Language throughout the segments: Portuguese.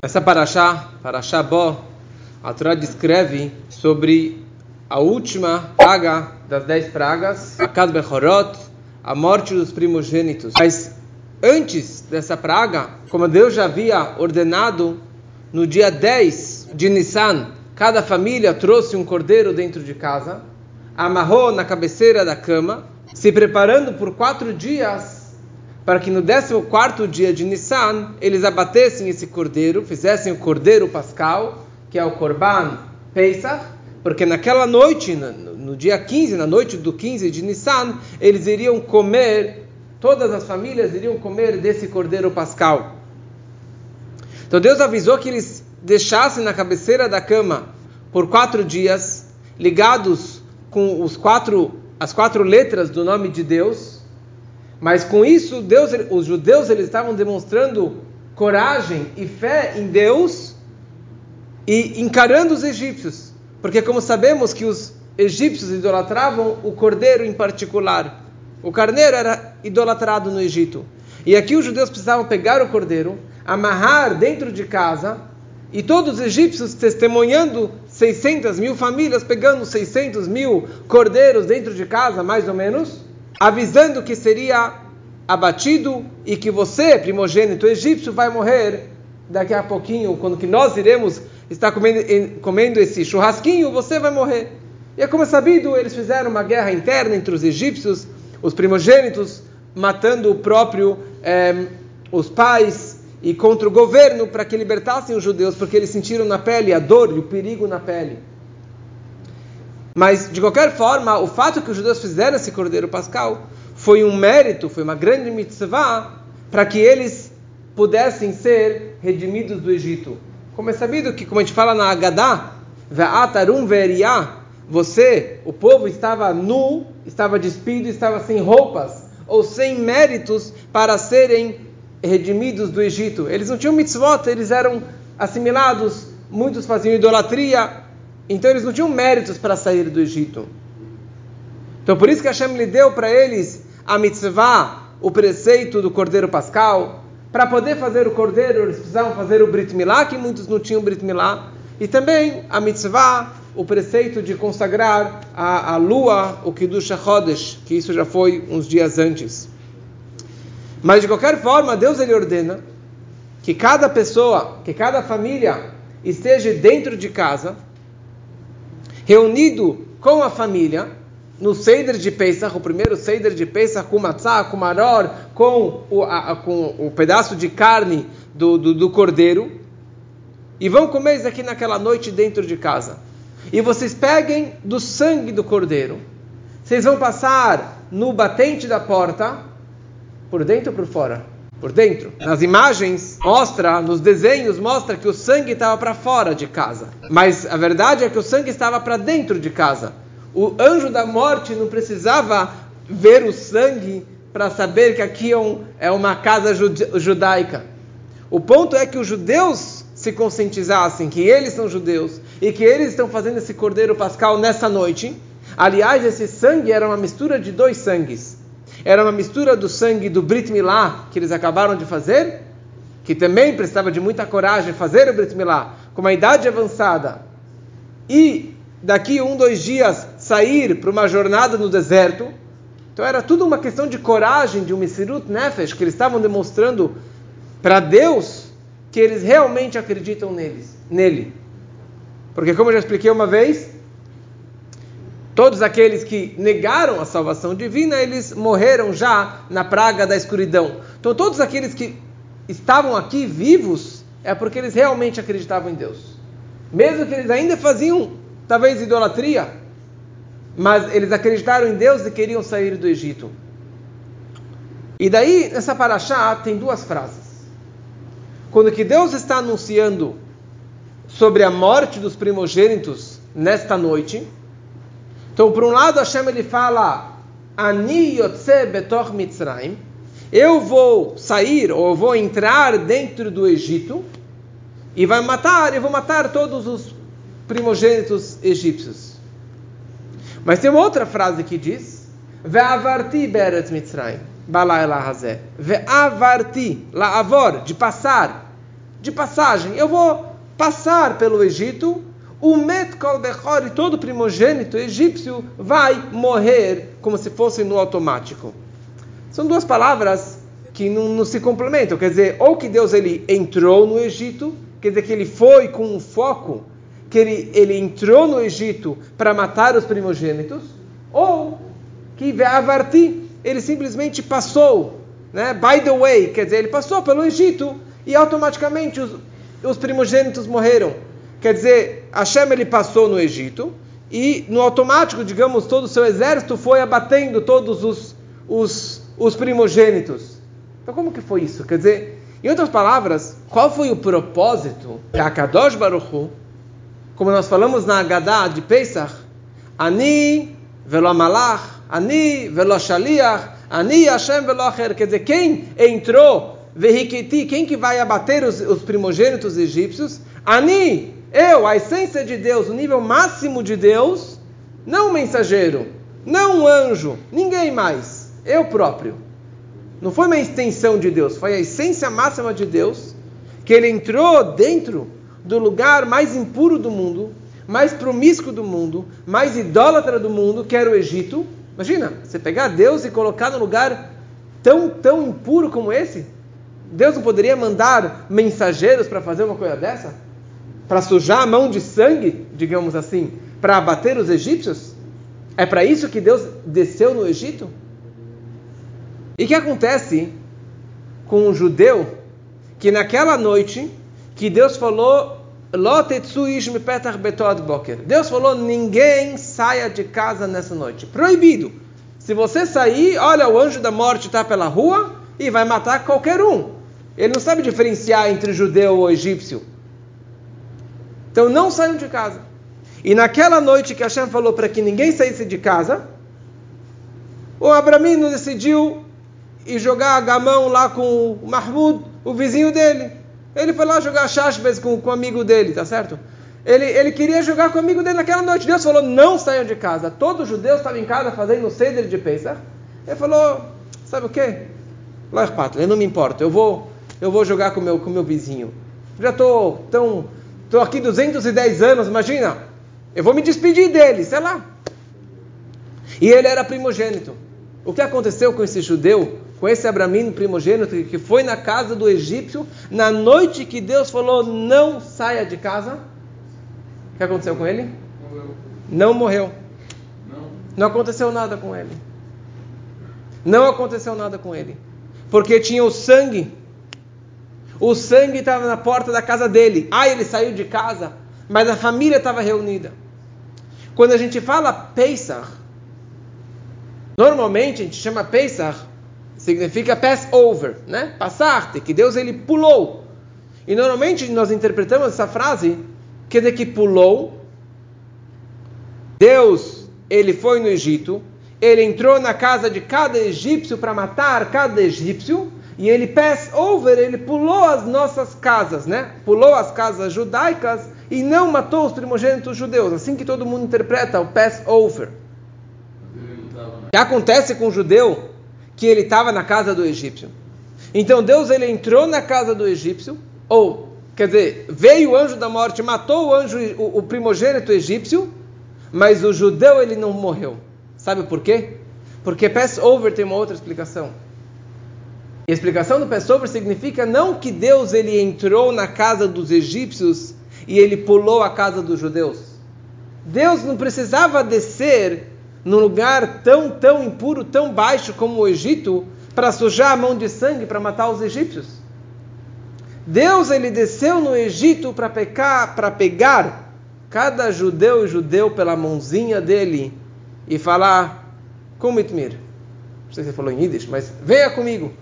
Essa paraxá, paraxá Bó, a Torá descreve sobre a última praga das dez pragas, a Kad Bechorot, a morte dos primogênitos. Mas antes dessa praga, como Deus já havia ordenado, no dia 10 de Nissan, cada família trouxe um cordeiro dentro de casa, amarrou na cabeceira da cama, se preparando por quatro dias para que no 14 dia de Nissan eles abatessem esse cordeiro, fizessem o cordeiro pascal, que é o Korban Pesach, porque naquela noite, no dia 15, na noite do 15 de Nissan, eles iriam comer, todas as famílias iriam comer desse cordeiro pascal. Então Deus avisou que eles deixassem na cabeceira da cama por quatro dias, ligados com os quatro, as quatro letras do nome de Deus, mas com isso, Deus, os judeus eles estavam demonstrando coragem e fé em Deus e encarando os egípcios, porque como sabemos que os egípcios idolatravam o cordeiro em particular, o carneiro era idolatrado no Egito. E aqui os judeus precisavam pegar o cordeiro, amarrar dentro de casa, e todos os egípcios testemunhando 600 mil famílias pegando 600 mil cordeiros dentro de casa, mais ou menos avisando que seria abatido e que você, primogênito egípcio, vai morrer daqui a pouquinho, quando que nós iremos estar comendo, comendo esse churrasquinho, você vai morrer. E é como é sabido, eles fizeram uma guerra interna entre os egípcios, os primogênitos, matando o próprio, eh, os pais, e contra o governo, para que libertassem os judeus, porque eles sentiram na pele a dor e o perigo na pele. Mas, de qualquer forma, o fato que os judeus fizeram esse cordeiro pascal foi um mérito, foi uma grande mitzvah para que eles pudessem ser redimidos do Egito. Como é sabido que, como a gente fala na Agadá, Ve'atarum ve'eriá, você, o povo estava nu, estava despido, estava sem roupas, ou sem méritos para serem redimidos do Egito. Eles não tinham mitzvot, eles eram assimilados, muitos faziam idolatria, então eles não tinham méritos para sair do Egito. Então por isso que Hashem lhe deu para eles a mitzvah, o preceito do cordeiro pascal. Para poder fazer o cordeiro, eles precisavam fazer o Brit Milá, que muitos não tinham Brit Milá. E também a mitzvah, o preceito de consagrar a, a lua, o Kiddush HaChodesh, que isso já foi uns dias antes. Mas de qualquer forma, Deus ele ordena que cada pessoa, que cada família esteja dentro de casa reunido com a família, no Seder de Pesach, o primeiro Seder de Pesach, com matzah, com maror, com o, a, com o pedaço de carne do, do, do cordeiro, e vão comer isso aqui naquela noite dentro de casa. E vocês peguem do sangue do cordeiro, vocês vão passar no batente da porta, por dentro ou por fora? Por dentro. Nas imagens mostra, nos desenhos mostra que o sangue estava para fora de casa. Mas a verdade é que o sangue estava para dentro de casa. O anjo da morte não precisava ver o sangue para saber que aqui é, um, é uma casa judaica. O ponto é que os judeus se conscientizassem que eles são judeus e que eles estão fazendo esse cordeiro pascal nessa noite. Aliás, esse sangue era uma mistura de dois sangues era uma mistura do sangue do Brit Milá que eles acabaram de fazer, que também precisava de muita coragem fazer o Brit Milá com uma idade avançada, e daqui um, dois dias sair para uma jornada no deserto. Então era tudo uma questão de coragem, de um Misirut Nefesh, que eles estavam demonstrando para Deus que eles realmente acreditam neles, nele. Porque, como eu já expliquei uma vez, Todos aqueles que negaram a salvação divina, eles morreram já na praga da escuridão. Então, todos aqueles que estavam aqui vivos, é porque eles realmente acreditavam em Deus. Mesmo que eles ainda faziam, talvez, idolatria, mas eles acreditaram em Deus e queriam sair do Egito. E daí, nessa paraxá, tem duas frases. Quando que Deus está anunciando sobre a morte dos primogênitos nesta noite, então, por um lado, Hashem ele fala: Ani yotze betoch Mitzrayim. Eu vou sair ou eu vou entrar dentro do Egito e vai matar, eu vou matar todos os primogênitos egípcios. Mas tem uma outra frase que diz: Ve'avarti beret Mitzrayim. Balai lahazé. Ve'avarti, laavor, de passar. de passagem. Eu vou passar pelo Egito. O Met Kol Bechor e todo primogênito egípcio vai morrer como se fosse no automático. São duas palavras que não, não, se complementam. Quer dizer, ou que Deus ele entrou no Egito, quer dizer que ele foi com um foco, que ele, ele entrou no Egito para matar os primogênitos, ou que Ve'avarti, ele simplesmente passou, né? by the way, quer dizer, ele passou pelo Egito e automaticamente os, os primogênitos morreram. Quer dizer, Hashem ele passou no Egito e no automático, digamos, todo o seu exército foi abatendo todos os, os, os primogênitos. Então como que foi isso? Quer dizer, em outras palavras, qual foi o propósito de Akadosh Baruch Hu, como nós falamos na Haggadah de Pesach, Ani velo Malach, Ani velo Shaliach, Ani Hashem velo Acher, quer dizer, quem entrou, Vehikiti, quem que vai abater os, os primogênitos egípcios? Ani, eu, a essência de Deus, o nível máximo de Deus, não um mensageiro, não um anjo, ninguém mais, eu próprio. Não foi uma extensão de Deus, foi a essência máxima de Deus, que ele entrou dentro do lugar mais impuro do mundo, mais promíscuo do mundo, mais idólatra do mundo, que era o Egito. Imagina, você pegar Deus e colocar num lugar tão, tão impuro como esse? Deus não poderia mandar mensageiros para fazer uma coisa dessa? Para sujar a mão de sangue, digamos assim, para abater os egípcios? É para isso que Deus desceu no Egito? E o que acontece com um judeu que naquela noite que Deus falou Deus falou: ninguém saia de casa nessa noite. Proibido. Se você sair, olha, o anjo da morte está pela rua e vai matar qualquer um. Ele não sabe diferenciar entre judeu ou egípcio. Então não saiam de casa. E naquela noite que Hashem falou para que ninguém saísse de casa, o Abramino decidiu e jogar a gamão lá com o Mahmoud, o vizinho dele. Ele foi lá jogar chashbes com, com o amigo dele, tá certo? Ele, ele queria jogar com o amigo dele naquela noite. Deus falou, não saiam de casa. Todo judeu estava em casa fazendo o Seder de Pesach. Ele falou, sabe o quê? Eu não me importa, eu vou, eu vou jogar com meu, com meu vizinho. Já estou tão, tô aqui 210 anos, imagina. Eu vou me despedir dele, sei lá. E ele era primogênito. O que aconteceu com esse judeu com esse Abramino primogênito que foi na casa do egípcio, na noite que Deus falou: não saia de casa. O que aconteceu com ele? Morreu. Não morreu. Não. não aconteceu nada com ele. Não aconteceu nada com ele. Porque tinha o sangue. O sangue estava na porta da casa dele. Ah, ele saiu de casa, mas a família estava reunida. Quando a gente fala Pesach, normalmente a gente chama Pesach significa pass over, né? Passar, que Deus ele pulou. E normalmente nós interpretamos essa frase quer dizer que pulou. Deus, ele foi no Egito, ele entrou na casa de cada egípcio para matar cada egípcio, e ele pass over, ele pulou as nossas casas, né? Pulou as casas judaicas e não matou os primogênitos judeus. Assim que todo mundo interpreta o pass over. O que acontece com o judeu que ele estava na casa do egípcio. Então Deus ele entrou na casa do egípcio, ou quer dizer, veio o anjo da morte, matou o anjo, o, o primogênito egípcio, mas o judeu ele não morreu. Sabe por quê? Porque Passover tem uma outra explicação. E a explicação do Passover significa não que Deus ele entrou na casa dos egípcios e ele pulou a casa dos judeus. Deus não precisava descer num lugar tão, tão impuro, tão baixo como o Egito, para sujar a mão de sangue para matar os egípcios. Deus ele desceu no Egito para pecar, para pegar cada judeu e judeu pela mãozinha dele e falar: Kumitmir. Não sei se ele falou em Yiddish, mas venha comigo.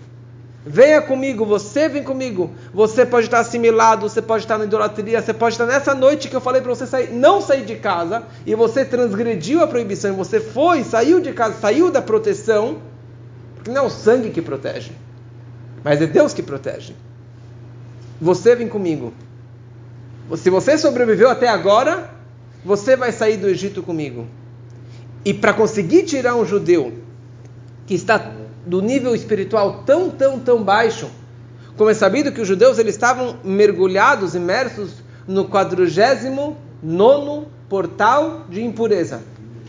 Venha comigo, você vem comigo. Você pode estar assimilado, você pode estar na idolatria, você pode estar nessa noite que eu falei para você sair, não sair de casa e você transgrediu a proibição, você foi, saiu de casa, saiu da proteção, porque não é o sangue que protege, mas é Deus que protege. Você vem comigo. Se você sobreviveu até agora, você vai sair do Egito comigo. E para conseguir tirar um judeu que está do nível espiritual tão, tão, tão baixo, como é sabido que os judeus eles estavam mergulhados, imersos no quadragésimo nono portal de impureza.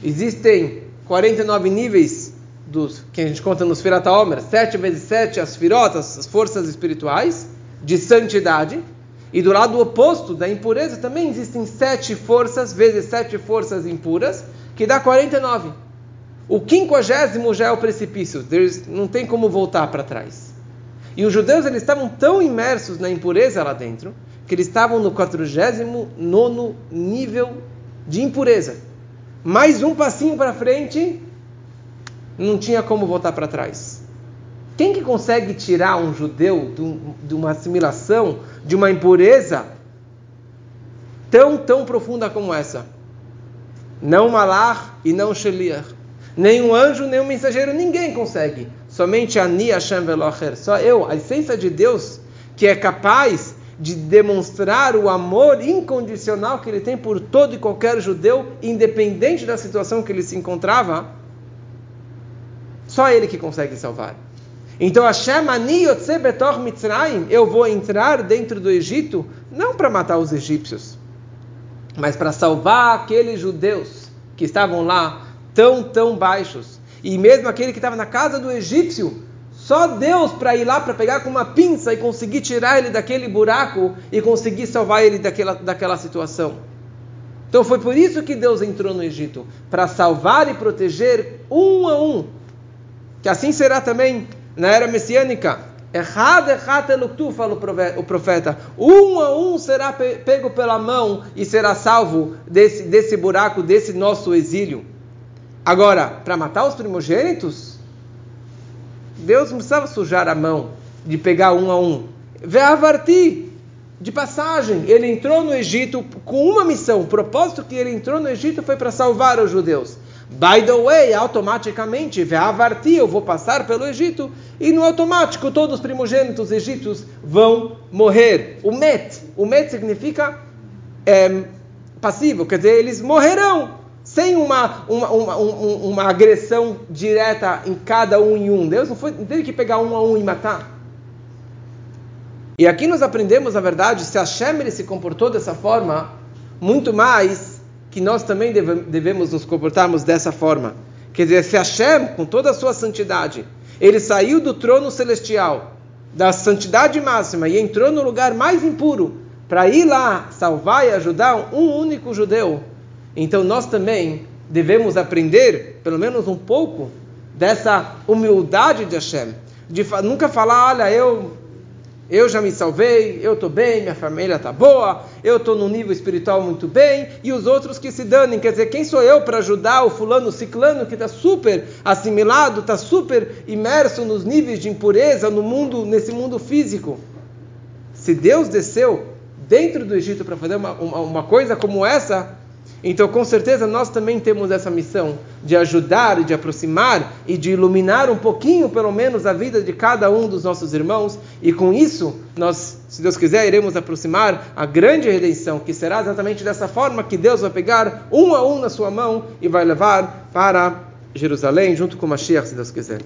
Existem 49 níveis dos que a gente conta nos Firata Omer, 7 vezes 7 as firotas, as forças espirituais de santidade. E do lado oposto da impureza também existem sete forças vezes sete forças impuras, que dá 49. O quinquagésimo já é o precipício, não tem como voltar para trás. E os judeus eles estavam tão imersos na impureza lá dentro, que eles estavam no 49 nível de impureza. Mais um passinho para frente, não tinha como voltar para trás. Quem que consegue tirar um judeu de uma assimilação, de uma impureza tão, tão profunda como essa? Não Malach e não Sheliach. Nem um anjo, nem um mensageiro, ninguém consegue. Somente Ani Hashem Velocher. Só eu, a essência de Deus, que é capaz de demonstrar o amor incondicional que ele tem por todo e qualquer judeu, independente da situação que ele se encontrava, só ele que consegue salvar. Então, Hashem ani betor mitzrayim, eu vou entrar dentro do Egito, não para matar os egípcios, mas para salvar aqueles judeus que estavam lá tão, tão baixos. E mesmo aquele que estava na casa do egípcio, só Deus para ir lá para pegar com uma pinça e conseguir tirar ele daquele buraco e conseguir salvar ele daquela, daquela situação. Então foi por isso que Deus entrou no Egito para salvar e proteger um a um. Que assim será também na era messiânica. Errado, errado eluktu, fala o profeta. Um a um será pego pela mão e será salvo desse, desse buraco, desse nosso exílio. Agora, para matar os primogênitos, Deus não precisava sujar a mão de pegar um a um. Ve'avarti, de passagem, ele entrou no Egito com uma missão. O propósito que ele entrou no Egito foi para salvar os judeus. By the way, automaticamente, ve'avarti, eu vou passar pelo Egito, e no automático todos os primogênitos egípcios vão morrer. O met, o met significa é, passivo, quer dizer, eles morrerão sem uma, uma, uma, uma, agressão direta em cada um em um. Deus não, foi, não teve que pegar um a um e matar. E aqui nós aprendemos, na verdade, se Hashem se comportou dessa forma, muito mais que nós também deve, devemos nos comportarmos dessa forma. Quer dizer, se Hashem, com toda a sua santidade, ele saiu do trono celestial, da santidade máxima, e entrou no lugar mais impuro, para ir lá salvar e ajudar um único judeu, então nós também devemos aprender, pelo menos um pouco, dessa humildade de Hashem. De nunca falar, olha, eu, eu já me salvei, eu estou bem, minha família está boa, eu estou num nível espiritual muito bem, e os outros que se danem. Quer dizer, quem sou eu para ajudar o fulano, ciclano, que está super assimilado, está super imerso nos níveis de impureza no mundo, nesse mundo físico? Se Deus desceu dentro do Egito para fazer uma, uma, uma coisa como essa, então, com certeza, nós também temos essa missão de ajudar, de aproximar e de iluminar um pouquinho, pelo menos, a vida de cada um dos nossos irmãos. E com isso, nós, se Deus quiser, iremos aproximar a grande redenção, que será exatamente dessa forma que Deus vai pegar um a um na sua mão e vai levar para Jerusalém, junto com Mashiach, se Deus quiser.